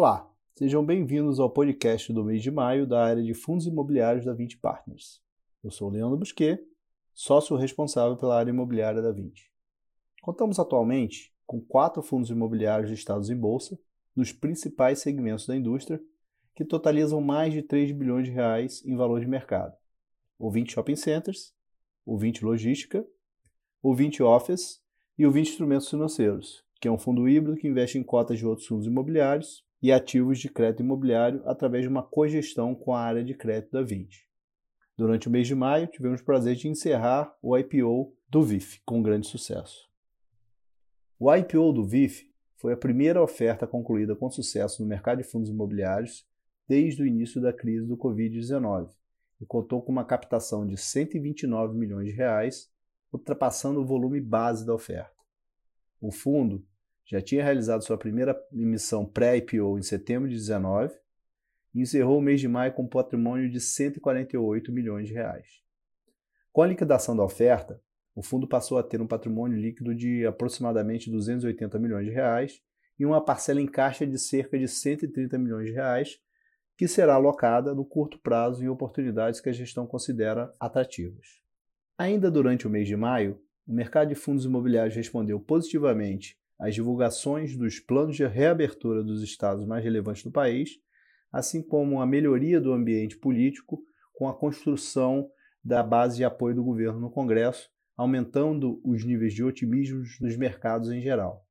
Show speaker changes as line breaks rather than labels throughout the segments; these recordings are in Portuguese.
Olá, sejam bem-vindos ao podcast do mês de maio da área de fundos imobiliários da 20 Partners. Eu sou Leandro Busquet, sócio responsável pela área imobiliária da 20. Contamos atualmente com quatro fundos imobiliários listados em bolsa, nos principais segmentos da indústria, que totalizam mais de 3 bilhões de reais em valor de mercado. O 20 Shopping Centers, o 20 Logística, o 20 Office e o 20 Instrumentos Financeiros, que é um fundo híbrido que investe em cotas de outros fundos imobiliários e ativos de crédito imobiliário através de uma cogestão com a área de crédito da 20. Durante o mês de maio, tivemos o prazer de encerrar o IPO do VIF com grande sucesso. O IPO do VIF foi a primeira oferta concluída com sucesso no mercado de fundos imobiliários desde o início da crise do Covid-19 e contou com uma captação de 129 milhões de reais, ultrapassando o volume base da oferta. O fundo já tinha realizado sua primeira emissão pré-IPO em setembro de 2019 e encerrou o mês de maio com um patrimônio de 148 milhões de reais. Com a liquidação da oferta, o fundo passou a ter um patrimônio líquido de aproximadamente 280 milhões de reais e uma parcela em caixa de cerca de 130 milhões de reais, que será alocada no curto prazo em oportunidades que a gestão considera atrativas. Ainda durante o mês de maio, o mercado de fundos imobiliários respondeu positivamente as divulgações dos planos de reabertura dos estados mais relevantes do país, assim como a melhoria do ambiente político com a construção da base de apoio do governo no Congresso, aumentando os níveis de otimismo nos mercados em geral.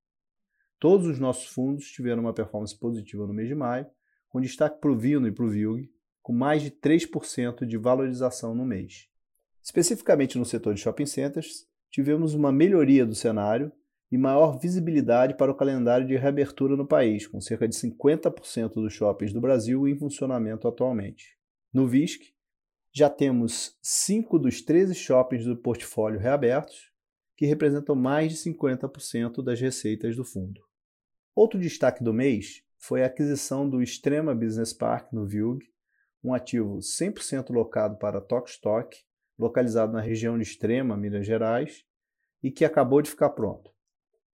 Todos os nossos fundos tiveram uma performance positiva no mês de maio, com destaque para o Vino e para o VILG, com mais de 3% de valorização no mês. Especificamente no setor de shopping centers, tivemos uma melhoria do cenário e maior visibilidade para o calendário de reabertura no país, com cerca de 50% dos shoppings do Brasil em funcionamento atualmente. No VISC, já temos 5 dos 13 shoppings do portfólio reabertos, que representam mais de 50% das receitas do fundo. Outro destaque do mês foi a aquisição do Extrema Business Park no VILG, um ativo 100% locado para Tokstok, localizado na região de Extrema, Minas Gerais, e que acabou de ficar pronto.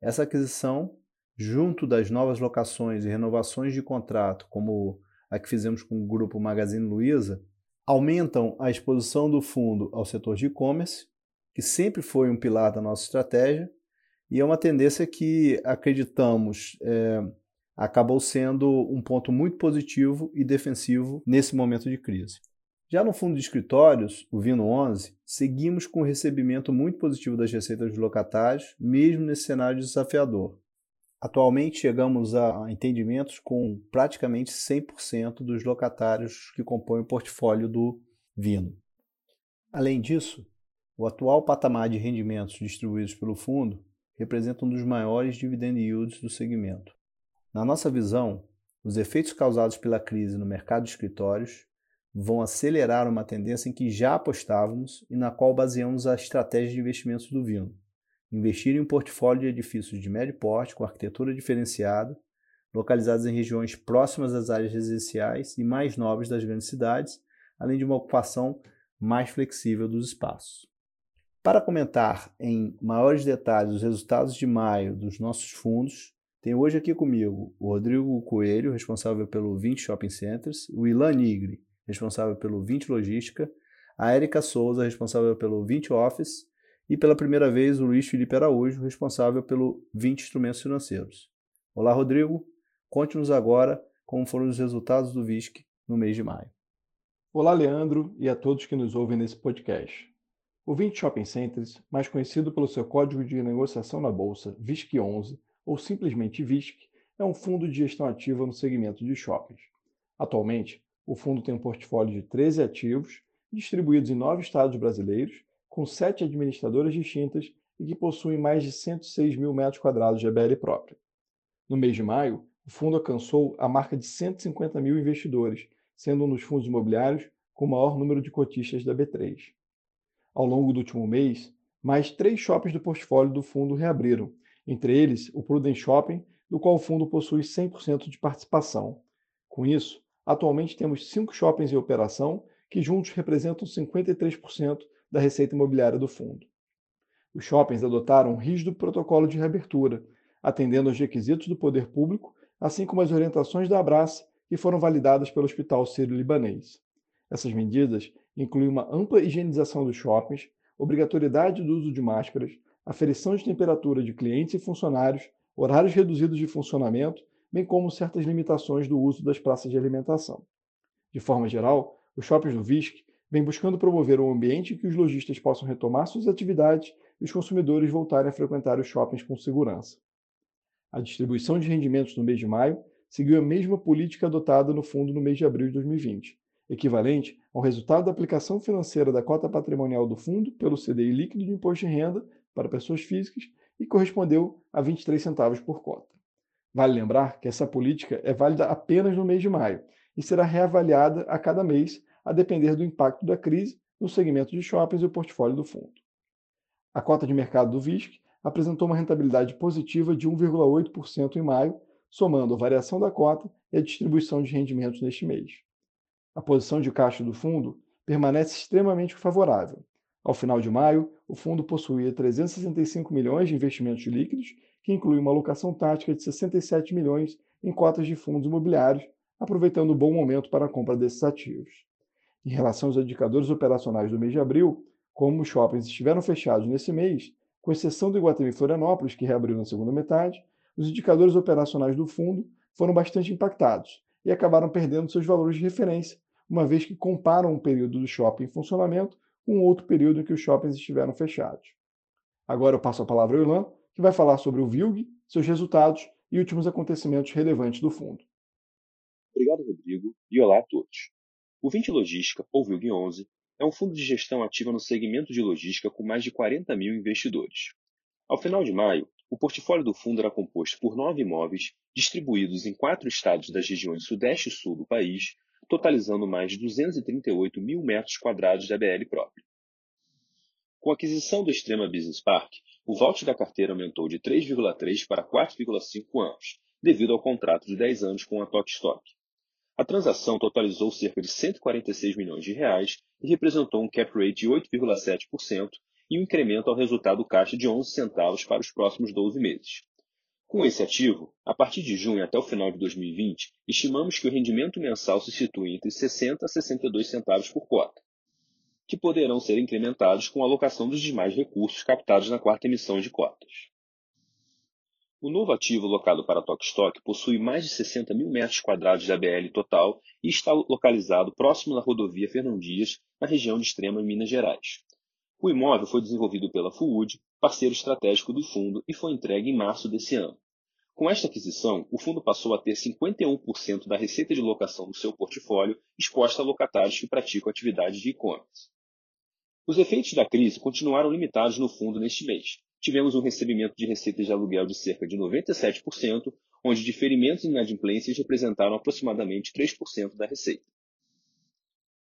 Essa aquisição, junto das novas locações e renovações de contrato, como a que fizemos com o grupo Magazine Luiza, aumentam a exposição do fundo ao setor de e-commerce, que sempre foi um pilar da nossa estratégia, e é uma tendência que acreditamos é, acabou sendo um ponto muito positivo e defensivo nesse momento de crise. Já no fundo de escritórios, o Vino 11, seguimos com um recebimento muito positivo das receitas dos locatários, mesmo nesse cenário desafiador. Atualmente chegamos a entendimentos com praticamente 100% dos locatários que compõem o portfólio do Vino. Além disso, o atual patamar de rendimentos distribuídos pelo fundo representa um dos maiores dividend yields do segmento. Na nossa visão, os efeitos causados pela crise no mercado de escritórios vão acelerar uma tendência em que já apostávamos e na qual baseamos a estratégia de investimentos do Vino. Investir em um portfólio de edifícios de médio porte com arquitetura diferenciada, localizados em regiões próximas às áreas residenciais e mais nobres das grandes cidades, além de uma ocupação mais flexível dos espaços. Para comentar em maiores detalhes os resultados de maio dos nossos fundos, tenho hoje aqui comigo o Rodrigo Coelho, responsável pelo 20 Shopping Centers, o Ilan Nigri, responsável pelo 20 Logística, a Érica Souza, responsável pelo 20 Office, e pela primeira vez o Luiz Felipe Araújo, responsável pelo 20 Instrumentos Financeiros. Olá, Rodrigo. Conte-nos agora como foram os resultados do VISC no mês de maio.
Olá, Leandro, e a todos que nos ouvem nesse podcast. O 20 Shopping Centers, mais conhecido pelo seu código de negociação na bolsa VISC 11 ou simplesmente VISC, é um fundo de gestão ativa no segmento de shoppings. Atualmente, o fundo tem um portfólio de 13 ativos, distribuídos em nove estados brasileiros, com sete administradoras distintas e que possuem mais de 106 mil metros quadrados de ABL própria. No mês de maio, o fundo alcançou a marca de 150 mil investidores, sendo um dos fundos imobiliários com o maior número de cotistas da B3. Ao longo do último mês, mais três shoppings do portfólio do fundo reabriram, entre eles o Prudent Shopping, do qual o fundo possui 100% de participação. Com isso, Atualmente temos cinco shoppings em operação, que juntos representam 53% da receita imobiliária do fundo. Os shoppings adotaram um rígido protocolo de reabertura, atendendo aos requisitos do poder público, assim como as orientações da Abraça, que foram validadas pelo Hospital Sírio-Libanês. Essas medidas incluem uma ampla higienização dos shoppings, obrigatoriedade do uso de máscaras, aferição de temperatura de clientes e funcionários, horários reduzidos de funcionamento, bem como certas limitações do uso das praças de alimentação. De forma geral, os shoppings do VISC vêm buscando promover um ambiente em que os lojistas possam retomar suas atividades e os consumidores voltarem a frequentar os shoppings com segurança. A distribuição de rendimentos no mês de maio seguiu a mesma política adotada no fundo no mês de abril de 2020, equivalente ao resultado da aplicação financeira da cota patrimonial do fundo pelo CDI líquido de imposto de renda para pessoas físicas e correspondeu a 23 centavos por cota. Vale lembrar que essa política é válida apenas no mês de maio e será reavaliada a cada mês, a depender do impacto da crise no segmento de shoppings e o portfólio do fundo. A cota de mercado do VISC apresentou uma rentabilidade positiva de 1,8% em maio, somando a variação da cota e a distribuição de rendimentos neste mês. A posição de caixa do fundo permanece extremamente favorável. Ao final de maio, o fundo possuía 365 milhões de investimentos líquidos, que inclui uma alocação tática de 67 milhões em cotas de fundos imobiliários, aproveitando o bom momento para a compra desses ativos. Em relação aos indicadores operacionais do mês de abril, como os shoppings estiveram fechados nesse mês, com exceção do Iguatemi Florianópolis, que reabriu na segunda metade, os indicadores operacionais do fundo foram bastante impactados e acabaram perdendo seus valores de referência, uma vez que comparam um período do shopping em funcionamento com outro período em que os shoppings estiveram fechados. Agora eu passo a palavra ao Ilan, que vai falar sobre o VILG, seus resultados e últimos acontecimentos relevantes do fundo.
Obrigado, Rodrigo, e olá a todos. O 20 Logística, ou VILG 11, é um fundo de gestão ativa no segmento de logística com mais de 40 mil investidores. Ao final de maio, o portfólio do fundo era composto por nove imóveis distribuídos em quatro estados das regiões Sudeste e Sul do país, totalizando mais de 238 mil metros quadrados de ABL próprio. Com a aquisição do Extrema Business Park, o vault da carteira aumentou de 3,3 para 4,5 anos, devido ao contrato de 10 anos com a Stock. A transação totalizou cerca de 146 milhões de reais e representou um cap rate de 8,7% e um incremento ao resultado caixa de 11 centavos para os próximos 12 meses. Com esse ativo, a partir de junho até o final de 2020, estimamos que o rendimento mensal se situe entre 60 a 62 centavos por cota, que poderão ser incrementados com a alocação dos demais recursos captados na quarta emissão de cotas. O novo ativo locado para Tokstok possui mais de 60 mil metros quadrados de ABL total e está localizado próximo da rodovia Fernão Dias, na região de Extrema, em Minas Gerais. O imóvel foi desenvolvido pela Fuud, parceiro estratégico do fundo, e foi entregue em março desse ano. Com esta aquisição, o fundo passou a ter 51% da receita de locação do seu portfólio exposta a locatários que praticam atividades de e-commerce. Os efeitos da crise continuaram limitados no fundo neste mês, tivemos um recebimento de receitas de aluguel de cerca de 97%, onde diferimentos e inadimplências representaram aproximadamente 3% da receita.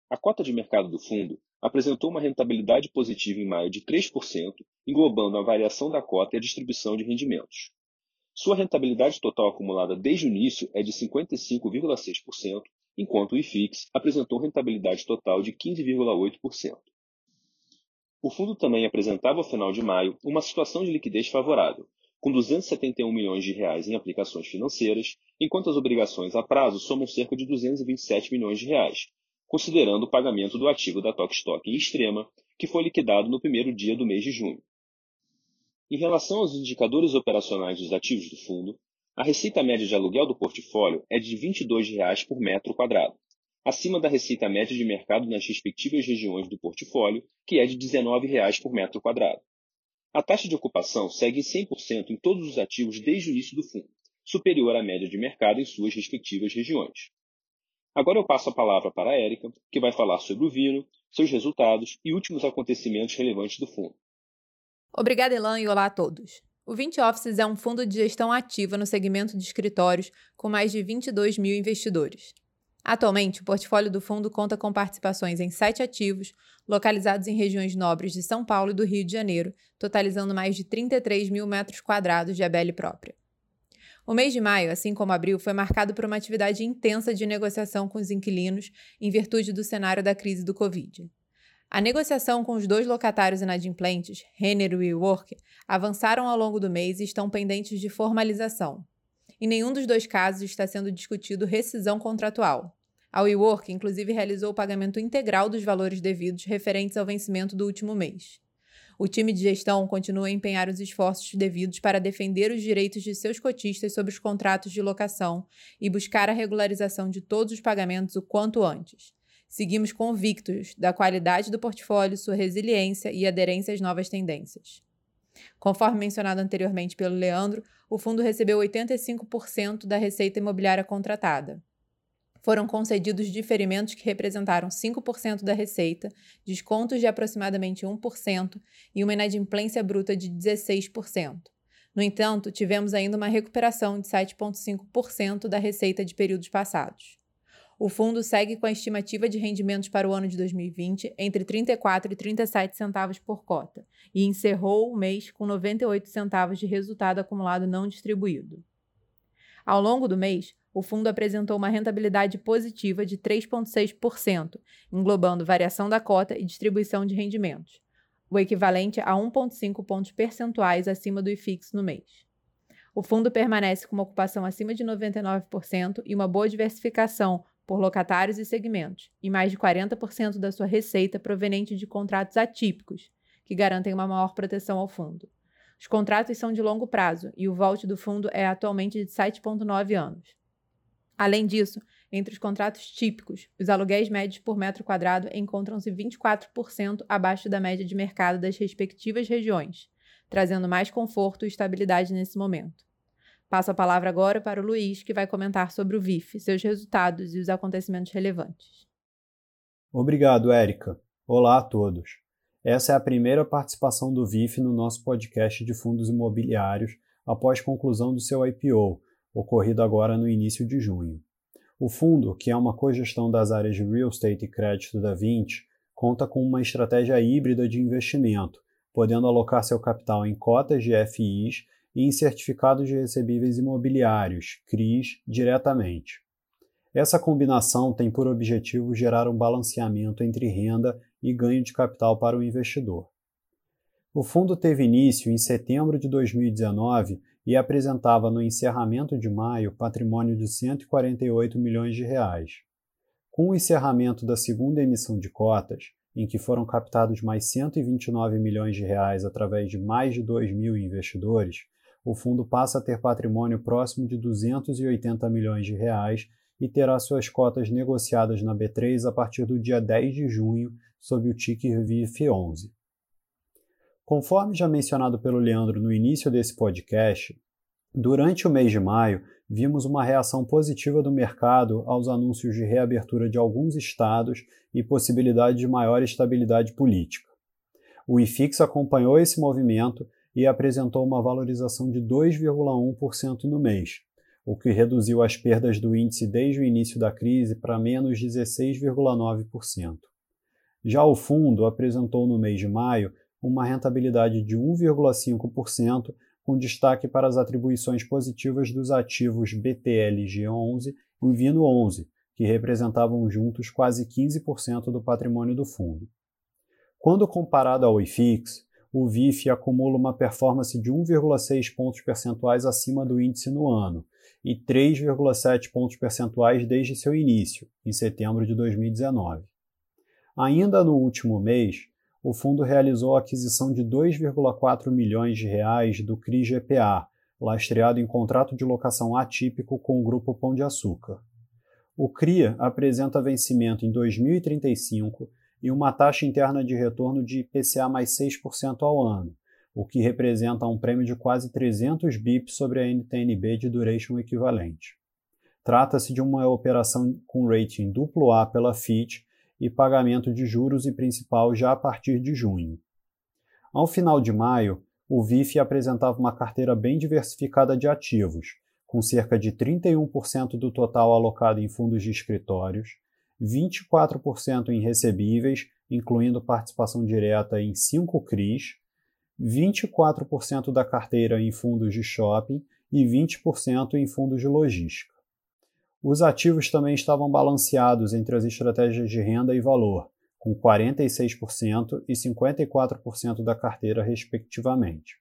A cota de mercado do fundo apresentou uma rentabilidade positiva em maio de 3%, englobando a variação da cota e a distribuição de rendimentos. Sua rentabilidade total acumulada desde o início é de 55,6%, enquanto o IFIX apresentou rentabilidade total de 15,8%. O fundo também apresentava ao final de maio uma situação de liquidez favorável, com 271 milhões de reais em aplicações financeiras, enquanto as obrigações a prazo somam cerca de 227 milhões de reais, considerando o pagamento do ativo da Tokstok em extrema, que foi liquidado no primeiro dia do mês de junho. Em relação aos indicadores operacionais dos ativos do fundo, a receita média de aluguel do portfólio é de 22 reais por metro quadrado, acima da receita média de mercado nas respectivas regiões do portfólio, que é de R$ 19,00 por metro quadrado. A taxa de ocupação segue em 100% em todos os ativos desde o início do fundo, superior à média de mercado em suas respectivas regiões. Agora eu passo a palavra para a Érica, que vai falar sobre o Vino, seus resultados e últimos acontecimentos relevantes do fundo.
Obrigada, Elan, e olá a todos. O 20 Offices é um fundo de gestão ativa no segmento de escritórios com mais de 22 mil investidores. Atualmente, o portfólio do fundo conta com participações em sete ativos, localizados em regiões nobres de São Paulo e do Rio de Janeiro, totalizando mais de 33 mil metros quadrados de ABL própria. O mês de maio, assim como abril, foi marcado por uma atividade intensa de negociação com os inquilinos em virtude do cenário da crise do Covid. A negociação com os dois locatários inadimplentes, Renner e WeWork, avançaram ao longo do mês e estão pendentes de formalização. Em nenhum dos dois casos está sendo discutido rescisão contratual. A WeWork, inclusive, realizou o pagamento integral dos valores devidos referentes ao vencimento do último mês. O time de gestão continua a empenhar os esforços devidos para defender os direitos de seus cotistas sobre os contratos de locação e buscar a regularização de todos os pagamentos o quanto antes. Seguimos convictos da qualidade do portfólio, sua resiliência e aderência às novas tendências. Conforme mencionado anteriormente pelo Leandro, o fundo recebeu 85% da receita imobiliária contratada. Foram concedidos diferimentos que representaram 5% da receita, descontos de aproximadamente 1% e uma inadimplência bruta de 16%. No entanto, tivemos ainda uma recuperação de 7,5% da receita de períodos passados. O fundo segue com a estimativa de rendimentos para o ano de 2020 entre 34 e 37 centavos por cota e encerrou o mês com 98 centavos de resultado acumulado não distribuído. Ao longo do mês, o fundo apresentou uma rentabilidade positiva de 3,6%, englobando variação da cota e distribuição de rendimentos, o equivalente a 1,5 pontos percentuais acima do IFIX no mês. O fundo permanece com uma ocupação acima de 99% e uma boa diversificação por locatários e segmentos, e mais de 40% da sua receita proveniente de contratos atípicos, que garantem uma maior proteção ao fundo. Os contratos são de longo prazo e o volte do fundo é atualmente de 7,9 anos. Além disso, entre os contratos típicos, os aluguéis médios por metro quadrado encontram-se 24% abaixo da média de mercado das respectivas regiões, trazendo mais conforto e estabilidade nesse momento. Passo a palavra agora para o Luiz, que vai comentar sobre o VIF, seus resultados e os acontecimentos relevantes.
Obrigado, Érica. Olá a todos. Essa é a primeira participação do VIF no nosso podcast de fundos imobiliários após conclusão do seu IPO, ocorrido agora no início de junho. O fundo, que é uma cogestão das áreas de real estate e crédito da 20, conta com uma estratégia híbrida de investimento, podendo alocar seu capital em cotas de FIs e em certificados de recebíveis imobiliários, CRIs, diretamente. Essa combinação tem por objetivo gerar um balanceamento entre renda e ganho de capital para o investidor. O fundo teve início em setembro de 2019 e apresentava no encerramento de maio patrimônio de 148 milhões de reais. Com o encerramento da segunda emissão de cotas, em que foram captados mais 129 milhões de reais através de mais de 2 mil investidores, o fundo passa a ter patrimônio próximo de 280 milhões de reais e terá suas cotas negociadas na B3 a partir do dia 10 de junho, sob o ticker VIF11. Conforme já mencionado pelo Leandro no início desse podcast, durante o mês de maio vimos uma reação positiva do mercado aos anúncios de reabertura de alguns estados e possibilidade de maior estabilidade política. O IFIX acompanhou esse movimento e apresentou uma valorização de 2,1% no mês, o que reduziu as perdas do índice desde o início da crise para menos 16,9%. Já o fundo apresentou no mês de maio uma rentabilidade de 1,5%, com destaque para as atribuições positivas dos ativos BTLG11 e Vino11, que representavam juntos quase 15% do patrimônio do fundo. Quando comparado ao IFIX, o VIF acumula uma performance de 1,6 pontos percentuais acima do índice no ano e 3,7 pontos percentuais desde seu início, em setembro de 2019. Ainda no último mês, o fundo realizou a aquisição de 2,4 milhões de reais do CRI GPA, lastreado em contrato de locação atípico com o Grupo Pão de Açúcar. O CRIA apresenta vencimento em 2035 e uma taxa interna de retorno de IPCA mais 6% ao ano, o que representa um prêmio de quase 300 bips sobre a NTNB de duration equivalente. Trata-se de uma operação com rating A pela Fitch e pagamento de juros e principal já a partir de junho. Ao final de maio, o VIF apresentava uma carteira bem diversificada de ativos, com cerca de 31% do total alocado em fundos de escritórios, 24% em recebíveis, incluindo participação direta em 5 CRIs, 24% da carteira em fundos de shopping e 20% em fundos de logística. Os ativos também estavam balanceados entre as estratégias de renda e valor, com 46% e 54% da carteira, respectivamente.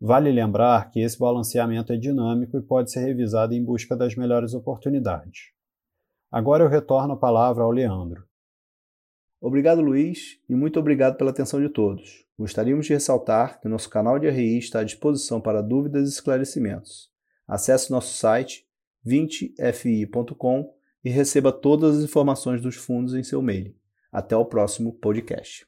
Vale lembrar que esse balanceamento é dinâmico e pode ser revisado em busca das melhores oportunidades. Agora eu retorno a palavra ao Leandro. Obrigado, Luiz, e muito obrigado pela atenção de todos. Gostaríamos de ressaltar que nosso canal de RI está à disposição para dúvidas e esclarecimentos. Acesse nosso site 20fi.com e receba todas as informações dos fundos em seu e-mail. Até o próximo podcast.